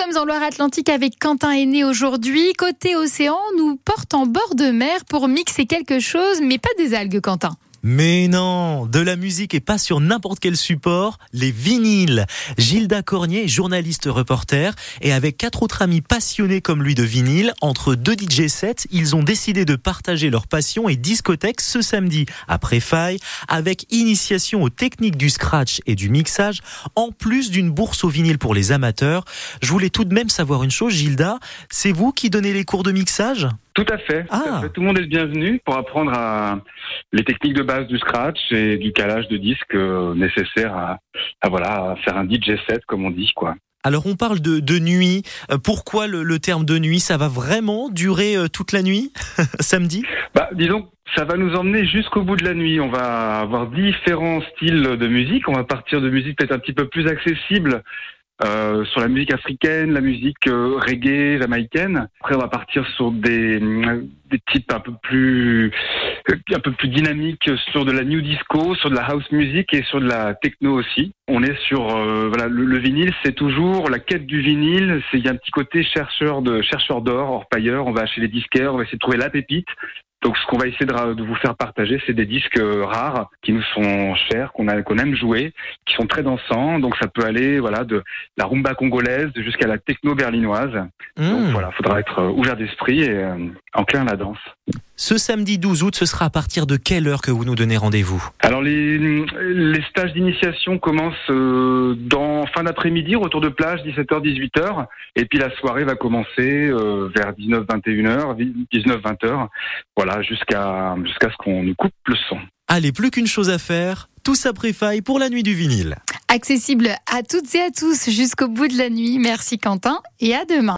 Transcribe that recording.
sommes en Loire-Atlantique avec Quentin Aîné aujourd'hui. Côté océan, nous porte en bord de mer pour mixer quelque chose, mais pas des algues, Quentin. Mais non, de la musique et pas sur n'importe quel support, les vinyles. Gilda Cornier, journaliste reporter, et avec quatre autres amis passionnés comme lui de vinyle, entre deux DJ sets, ils ont décidé de partager leur passion et discothèque ce samedi à Préfaille, avec initiation aux techniques du scratch et du mixage, en plus d'une bourse au vinyle pour les amateurs. Je voulais tout de même savoir une chose, Gilda, c'est vous qui donnez les cours de mixage? Tout à, fait, tout Ah. à fait. Tout le monde est le bienvenu pour apprendre à les techniques de base du scratch et du calage de disques euh, nécessaires à, à, voilà à faire un DJ set comme on dit quoi. Alors on parle de, de nuit. Euh, Pourquoi le, le terme de nuit? Ça va vraiment durer euh, toute la nuit Samedi? Bah disons ça va nous emmener jusqu'au bout de la nuit. On va avoir différents styles de musique. On va partir de musique peut-être un petit peu plus accessible euh, sur la musique africaine, la musique euh, reggae, jamaïcaine. Après, on va partir sur des, euh, des types un peu plus euh, un peu plus dynamiques sur de la new disco, sur de la house music et sur de la techno aussi. On est sur euh, voilà le, le vinyle, c'est toujours la quête du vinyle. C'est il y a un petit côté chercheur de chercheur d'or, orpailleur. On va chez les disquaires, on va essayer de trouver la pépite. Donc, ce qu'on va essayer de, de vous faire partager, c'est des disques euh, rares qui nous sont chers, qu'on a, qu'on aime jouer, qui sont très dansants. Donc, ça peut aller, voilà, de la rumba congolaise jusqu'à la techno berlinoise. Donc, Hmm. voilà, faudra être euh, ouvert d'esprit et euh, enclin à la danse. Ce samedi 12 août, ce sera à partir de quelle heure que vous nous donnez rendez-vous? Alors, les, les stages d'initiation commencent euh, dans fin d'après-midi, retour de plage, 17h, 18h. Et puis, la soirée va commencer euh, vers 19, 21h, 19, 20h. Voilà, jusqu'à jusqu'à ce qu'on nous coupe le son. Allez, plus qu'une chose à faire, tous à préfaille pour la nuit du vinyle. Accessible à toutes et à tous jusqu'au bout de la nuit. Merci Quentin et à demain.